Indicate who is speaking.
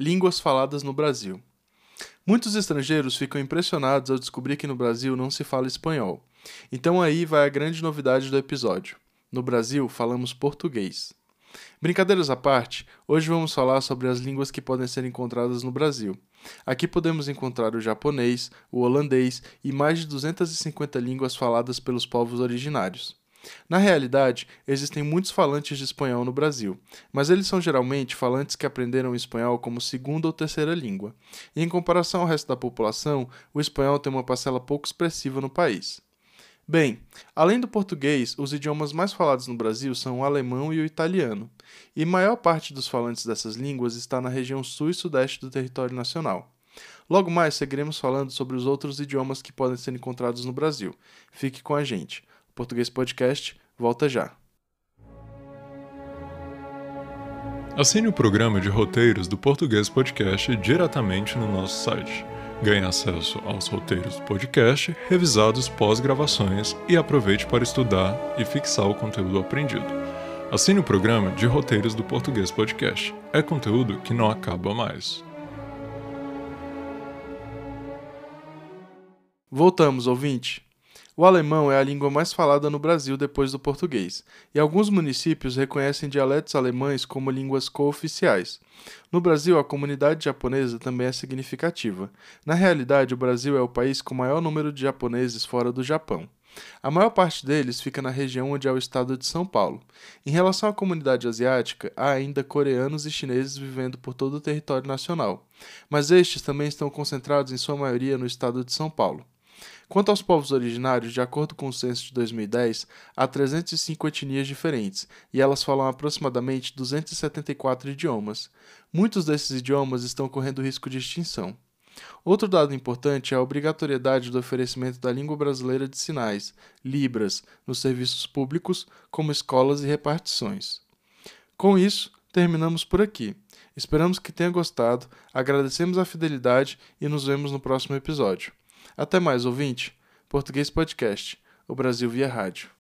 Speaker 1: Línguas faladas no Brasil. Muitos estrangeiros ficam impressionados ao descobrir que no Brasil não se fala espanhol. Então aí vai a grande novidade do episódio. No Brasil falamos português. Brincadeiras à parte, hoje vamos falar sobre as línguas que podem ser encontradas no Brasil. Aqui podemos encontrar o japonês, o holandês e mais de 250 línguas faladas pelos povos originários. Na realidade, existem muitos falantes de espanhol no Brasil, mas eles são geralmente falantes que aprenderam o espanhol como segunda ou terceira língua. E em comparação ao resto da população, o espanhol tem uma parcela pouco expressiva no país. Bem, além do português, os idiomas mais falados no Brasil são o alemão e o italiano, e maior parte dos falantes dessas línguas está na região sul e sudeste do território nacional. Logo mais seguiremos falando sobre os outros idiomas que podem ser encontrados no Brasil. Fique com a gente. Português Podcast volta já.
Speaker 2: Assine o programa de roteiros do Português Podcast diretamente no nosso site. Ganhe acesso aos roteiros do podcast, revisados pós-gravações e aproveite para estudar e fixar o conteúdo aprendido. Assine o programa de roteiros do Português Podcast. É conteúdo que não acaba mais.
Speaker 1: Voltamos, ouvinte. O alemão é a língua mais falada no Brasil depois do português, e alguns municípios reconhecem dialetos alemães como línguas cooficiais. No Brasil, a comunidade japonesa também é significativa. Na realidade, o Brasil é o país com maior número de japoneses fora do Japão. A maior parte deles fica na região onde é o estado de São Paulo. Em relação à comunidade asiática, há ainda coreanos e chineses vivendo por todo o território nacional, mas estes também estão concentrados em sua maioria no estado de São Paulo. Quanto aos povos originários, de acordo com o censo de 2010, há 305 etnias diferentes e elas falam aproximadamente 274 idiomas. Muitos desses idiomas estão correndo risco de extinção. Outro dado importante é a obrigatoriedade do oferecimento da língua brasileira de sinais, Libras, nos serviços públicos, como escolas e repartições. Com isso, terminamos por aqui. Esperamos que tenha gostado, agradecemos a fidelidade e nos vemos no próximo episódio. Até mais, ouvinte. Português Podcast. O Brasil via rádio.